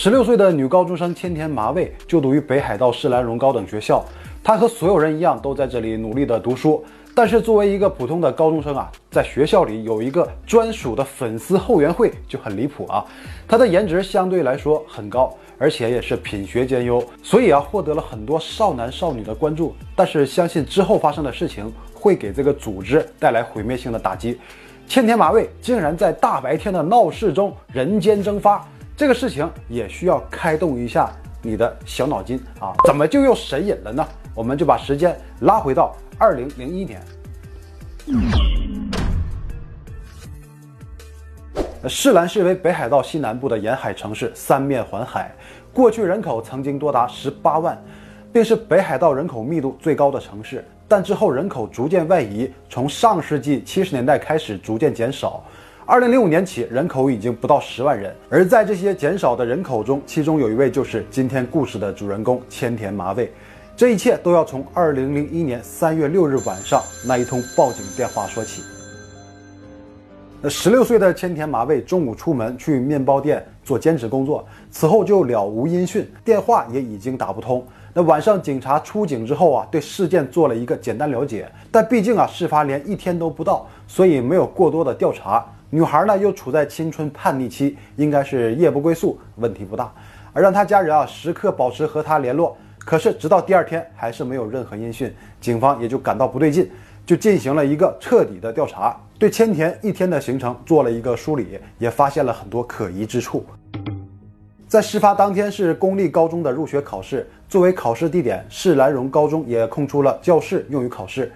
十六岁的女高中生千田麻未就读于北海道市兰荣高等学校，她和所有人一样都在这里努力的读书。但是作为一个普通的高中生啊，在学校里有一个专属的粉丝后援会就很离谱啊。她的颜值相对来说很高，而且也是品学兼优，所以啊获得了很多少男少女的关注。但是相信之后发生的事情会给这个组织带来毁灭性的打击。千田麻未竟然在大白天的闹市中人间蒸发。这个事情也需要开动一下你的小脑筋啊！怎么就又神隐了呢？我们就把时间拉回到二零零一年。市兰市为北海道西南部的沿海城市，三面环海，过去人口曾经多达十八万，并是北海道人口密度最高的城市。但之后人口逐渐外移，从上世纪七十年代开始逐渐减少。二零零五年起，人口已经不到十万人。而在这些减少的人口中，其中有一位就是今天故事的主人公千田麻未。这一切都要从二零零一年三月六日晚上那一通报警电话说起。那十六岁的千田麻未中午出门去面包店做兼职工作，此后就了无音讯，电话也已经打不通。那晚上警察出警之后啊，对事件做了一个简单了解，但毕竟啊，事发连一天都不到，所以没有过多的调查。女孩呢又处在青春叛逆期，应该是夜不归宿，问题不大。而让她家人啊时刻保持和她联络，可是直到第二天还是没有任何音讯，警方也就感到不对劲，就进行了一个彻底的调查，对千田一天的行程做了一个梳理，也发现了很多可疑之处。在事发当天是公立高中的入学考试，作为考试地点，市兰荣高中也空出了教室用于考试，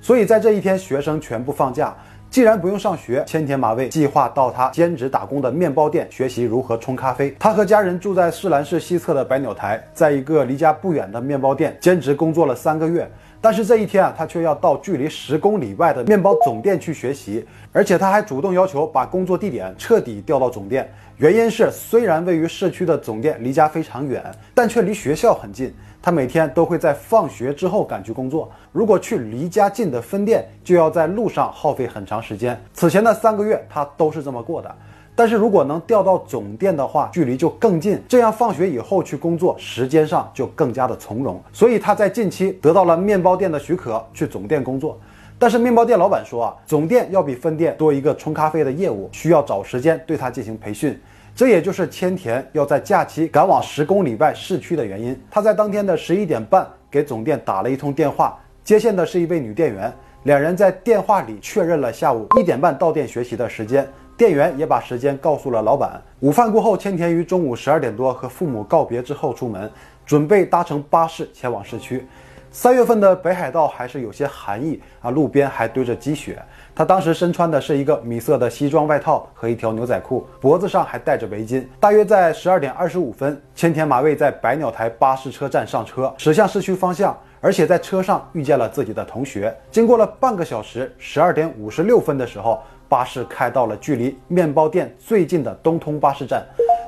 所以在这一天学生全部放假。既然不用上学，千田麻未计划到他兼职打工的面包店学习如何冲咖啡。他和家人住在市兰市西侧的百鸟台，在一个离家不远的面包店兼职工作了三个月。但是这一天啊，他却要到距离十公里外的面包总店去学习，而且他还主动要求把工作地点彻底调到总店。原因是，虽然位于市区的总店离家非常远，但却离学校很近。他每天都会在放学之后赶去工作。如果去离家近的分店，就要在路上耗费很长时间。此前的三个月，他都是这么过的。但是如果能调到总店的话，距离就更近，这样放学以后去工作，时间上就更加的从容。所以他在近期得到了面包店的许可，去总店工作。但是面包店老板说啊，总店要比分店多一个冲咖啡的业务，需要找时间对他进行培训。这也就是千田要在假期赶往十公里外市区的原因。他在当天的十一点半给总店打了一通电话，接线的是一位女店员。两人在电话里确认了下午一点半到店学习的时间，店员也把时间告诉了老板。午饭过后，千田于中午十二点多和父母告别之后出门，准备搭乘巴士前往市区。三月份的北海道还是有些寒意啊，路边还堆着积雪。他当时身穿的是一个米色的西装外套和一条牛仔裤，脖子上还戴着围巾。大约在十二点二十五分，千田马未在百鸟台巴士车站上车，驶向市区方向，而且在车上遇见了自己的同学。经过了半个小时，十二点五十六分的时候，巴士开到了距离面包店最近的东通巴士站。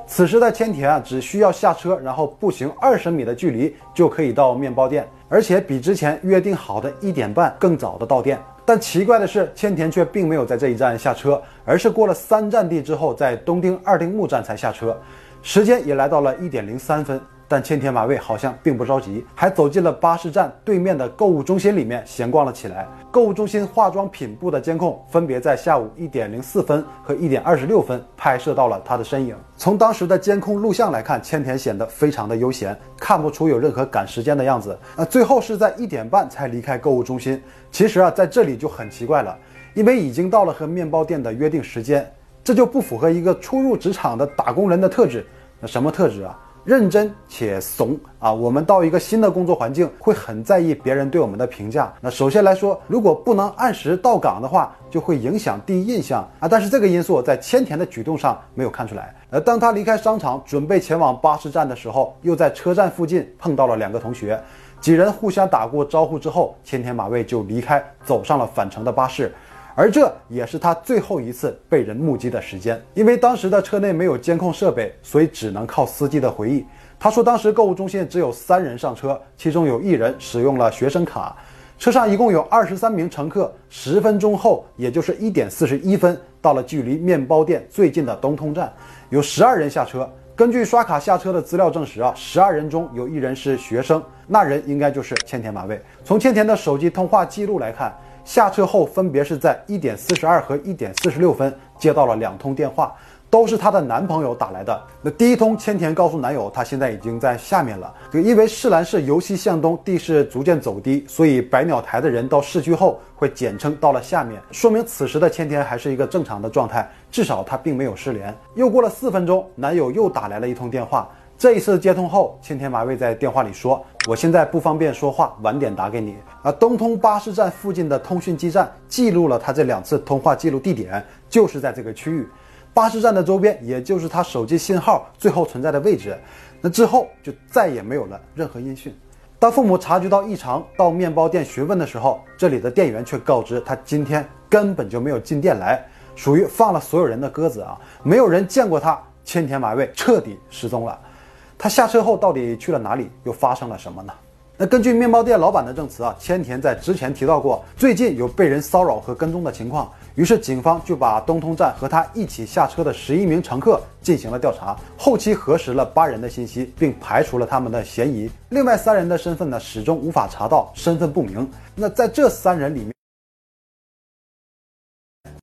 此时的千田啊，只需要下车，然后步行二十米的距离就可以到面包店，而且比之前约定好的一点半更早的到店。但奇怪的是，千田却并没有在这一站下车，而是过了三站地之后，在东丁二丁目站才下车，时间也来到了一点零三分。但千田马未好像并不着急，还走进了巴士站对面的购物中心里面闲逛了起来。购物中心化妆品部的监控分别在下午一点零四分和一点二十六分拍摄到了他的身影。从当时的监控录像来看，千田显得非常的悠闲，看不出有任何赶时间的样子。呃，最后是在一点半才离开购物中心。其实啊，在这里就很奇怪了，因为已经到了和面包店的约定时间，这就不符合一个初入职场的打工人的特质。那什么特质啊？认真且怂啊！我们到一个新的工作环境，会很在意别人对我们的评价。那首先来说，如果不能按时到岗的话，就会影响第一印象啊。但是这个因素在千田的举动上没有看出来。而当他离开商场，准备前往巴士站的时候，又在车站附近碰到了两个同学，几人互相打过招呼之后，千田马未就离开，走上了返程的巴士。而这也是他最后一次被人目击的时间，因为当时的车内没有监控设备，所以只能靠司机的回忆。他说，当时购物中心只有三人上车，其中有一人使用了学生卡。车上一共有二十三名乘客。十分钟后，也就是一点四十一分，到了距离面包店最近的东通站，有十二人下车。根据刷卡下车的资料证实啊，十二人中有一人是学生，那人应该就是千田麻未。从千田的手机通话记录来看，下车后分别是在一点四十二和一点四十六分接到了两通电话。都是她的男朋友打来的。那第一通，千田告诉男友，她现在已经在下面了。就因为市兰市由西向东，地势逐渐走低，所以百鸟台的人到市区后会简称到了下面，说明此时的千田还是一个正常的状态，至少她并没有失联。又过了四分钟，男友又打来了一通电话。这一次接通后，千田麻未在电话里说：“我现在不方便说话，晚点打给你。”而东通巴士站附近的通讯基站记录了他这两次通话记录地点，就是在这个区域。巴士站的周边，也就是他手机信号最后存在的位置。那之后就再也没有了任何音讯。当父母察觉到异常，到面包店询问的时候，这里的店员却告知他今天根本就没有进店来，属于放了所有人的鸽子啊！没有人见过他。千田麻未彻底失踪了。他下车后到底去了哪里？又发生了什么呢？那根据面包店老板的证词啊，千田在之前提到过，最近有被人骚扰和跟踪的情况。于是警方就把东通站和他一起下车的十一名乘客进行了调查，后期核实了八人的信息，并排除了他们的嫌疑。另外三人的身份呢，始终无法查到，身份不明。那在这三人里面。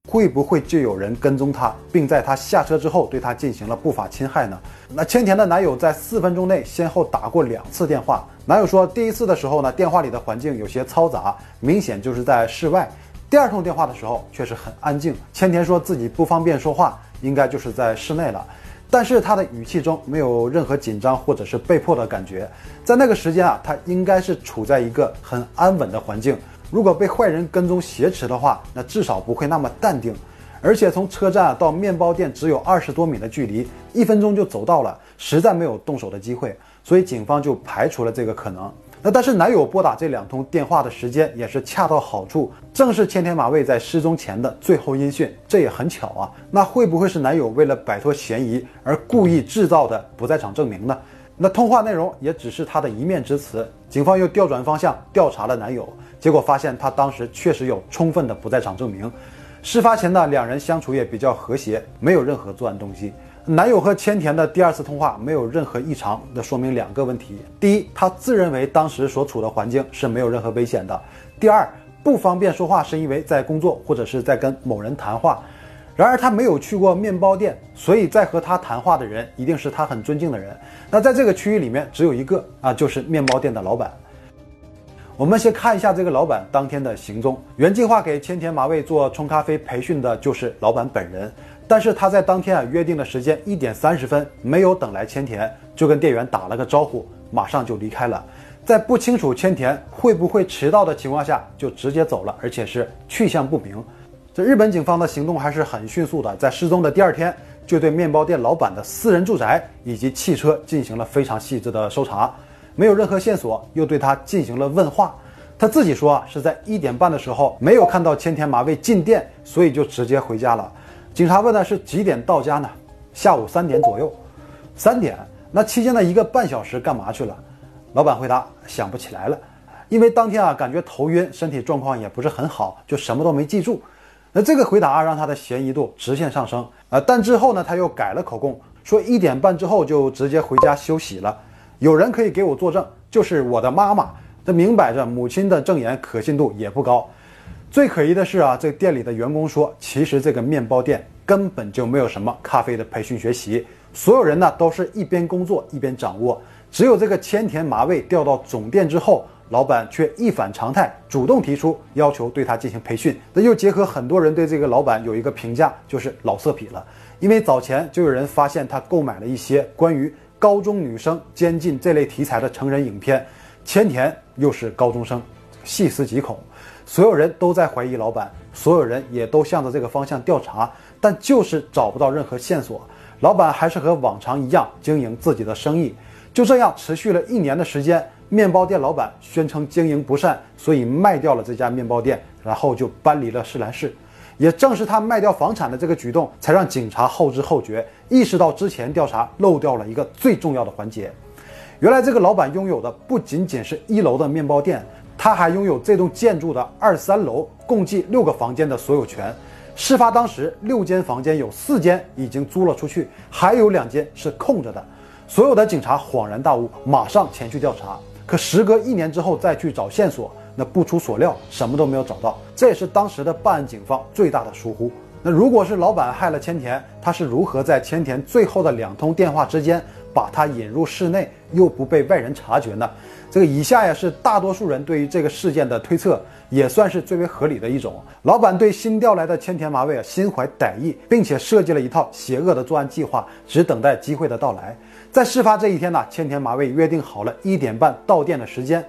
会不会就有人跟踪他，并在他下车之后对他进行了不法侵害呢？那千田的男友在四分钟内先后打过两次电话。男友说，第一次的时候呢，电话里的环境有些嘈杂，明显就是在室外；第二通电话的时候却是很安静。千田说自己不方便说话，应该就是在室内了，但是他的语气中没有任何紧张或者是被迫的感觉。在那个时间啊，他应该是处在一个很安稳的环境。如果被坏人跟踪挟持的话，那至少不会那么淡定。而且从车站到面包店只有二十多米的距离，一分钟就走到了，实在没有动手的机会，所以警方就排除了这个可能。那但是男友拨打这两通电话的时间也是恰到好处，正是千田马未在失踪前的最后音讯，这也很巧啊。那会不会是男友为了摆脱嫌疑而故意制造的不在场证明呢？那通话内容也只是他的一面之词。警方又调转方向调查了男友。结果发现他当时确实有充分的不在场证明。事发前呢，两人相处也比较和谐，没有任何作案动机。男友和千田的第二次通话没有任何异常，那说明两个问题：第一，他自认为当时所处的环境是没有任何危险的；第二，不方便说话是因为在工作或者是在跟某人谈话。然而他没有去过面包店，所以在和他谈话的人一定是他很尊敬的人。那在这个区域里面只有一个啊，就是面包店的老板。我们先看一下这个老板当天的行踪。原计划给千田麻未做冲咖啡培训的就是老板本人，但是他在当天啊约定的时间一点三十分没有等来千田，就跟店员打了个招呼，马上就离开了。在不清楚千田会不会迟到的情况下，就直接走了，而且是去向不明。这日本警方的行动还是很迅速的，在失踪的第二天就对面包店老板的私人住宅以及汽车进行了非常细致的搜查。没有任何线索，又对他进行了问话。他自己说啊，是在一点半的时候没有看到千田麻未进店，所以就直接回家了。警察问的是几点到家呢？下午三点左右。三点？那期间的一个半小时干嘛去了？老板回答想不起来了，因为当天啊感觉头晕，身体状况也不是很好，就什么都没记住。那这个回答让他的嫌疑度直线上升啊！但之后呢，他又改了口供，说一点半之后就直接回家休息了。有人可以给我作证，就是我的妈妈。这明摆着，母亲的证言可信度也不高。最可疑的是啊，这店里的员工说，其实这个面包店根本就没有什么咖啡的培训学习，所有人呢都是一边工作一边掌握。只有这个千田麻未调到总店之后，老板却一反常态，主动提出要求对他进行培训。那又结合很多人对这个老板有一个评价，就是老色痞了。因为早前就有人发现他购买了一些关于。高中女生监禁这类题材的成人影片，千田又是高中生，细思极恐。所有人都在怀疑老板，所有人也都向着这个方向调查，但就是找不到任何线索。老板还是和往常一样经营自己的生意，就这样持续了一年的时间。面包店老板宣称经营不善，所以卖掉了这家面包店，然后就搬离了市兰市。也正是他卖掉房产的这个举动，才让警察后知后觉，意识到之前调查漏掉了一个最重要的环节。原来这个老板拥有的不仅仅是一楼的面包店，他还拥有这栋建筑的二三楼共计六个房间的所有权。事发当时，六间房间有四间已经租了出去，还有两间是空着的。所有的警察恍然大悟，马上前去调查。可时隔一年之后再去找线索，那不出所料，什么都没有找到。这也是当时的办案警方最大的疏忽。那如果是老板害了千田，他是如何在千田最后的两通电话之间把他引入室内，又不被外人察觉呢？这个以下呀是大多数人对于这个事件的推测，也算是最为合理的一种。老板对新调来的千田麻未啊心怀歹意，并且设计了一套邪恶的作案计划，只等待机会的到来。在事发这一天呢，千田麻未约定好了一点半到店的时间。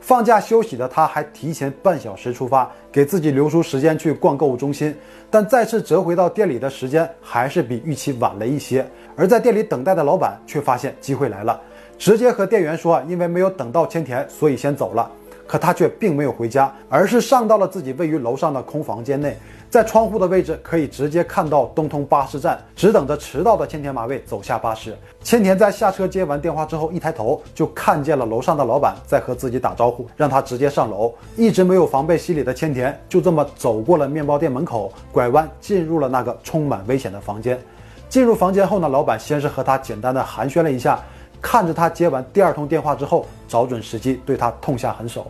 放假休息的他，还提前半小时出发，给自己留出时间去逛购物中心。但再次折回到店里的时间，还是比预期晚了一些。而在店里等待的老板却发现机会来了，直接和店员说：“因为没有等到千田，所以先走了。”可他却并没有回家，而是上到了自己位于楼上的空房间内。在窗户的位置可以直接看到东通巴士站，只等着迟到的千田麻未走下巴士。千田在下车接完电话之后，一抬头就看见了楼上的老板在和自己打招呼，让他直接上楼。一直没有防备心理的千田就这么走过了面包店门口，拐弯进入了那个充满危险的房间。进入房间后呢，老板先是和他简单的寒暄了一下，看着他接完第二通电话之后，找准时机对他痛下狠手。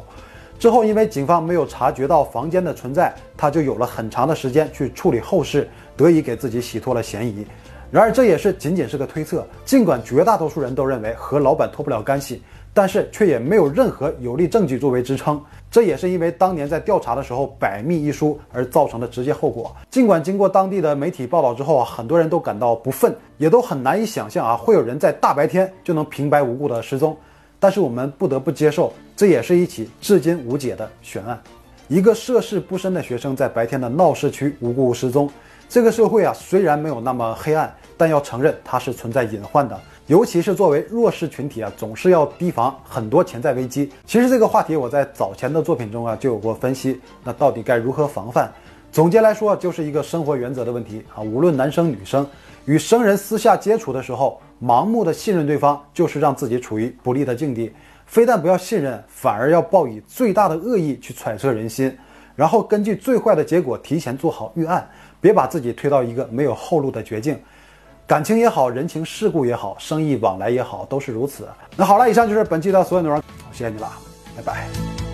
之后，因为警方没有察觉到房间的存在，他就有了很长的时间去处理后事，得以给自己洗脱了嫌疑。然而，这也是仅仅是个推测。尽管绝大多数人都认为和老板脱不了干系，但是却也没有任何有力证据作为支撑。这也是因为当年在调查的时候百密一疏而造成的直接后果。尽管经过当地的媒体报道之后啊，很多人都感到不忿，也都很难以想象啊，会有人在大白天就能平白无故的失踪。但是我们不得不接受，这也是一起至今无解的悬案。一个涉世不深的学生在白天的闹市区无故失踪，这个社会啊虽然没有那么黑暗，但要承认它是存在隐患的。尤其是作为弱势群体啊，总是要提防很多潜在危机。其实这个话题我在早前的作品中啊就有过分析。那到底该如何防范？总结来说，就是一个生活原则的问题啊。无论男生女生，与生人私下接触的时候。盲目的信任对方，就是让自己处于不利的境地。非但不要信任，反而要抱以最大的恶意去揣测人心，然后根据最坏的结果提前做好预案，别把自己推到一个没有后路的绝境。感情也好，人情世故也好，生意往来也好，都是如此。那好了，以上就是本期的所有内容，谢谢你了，拜拜。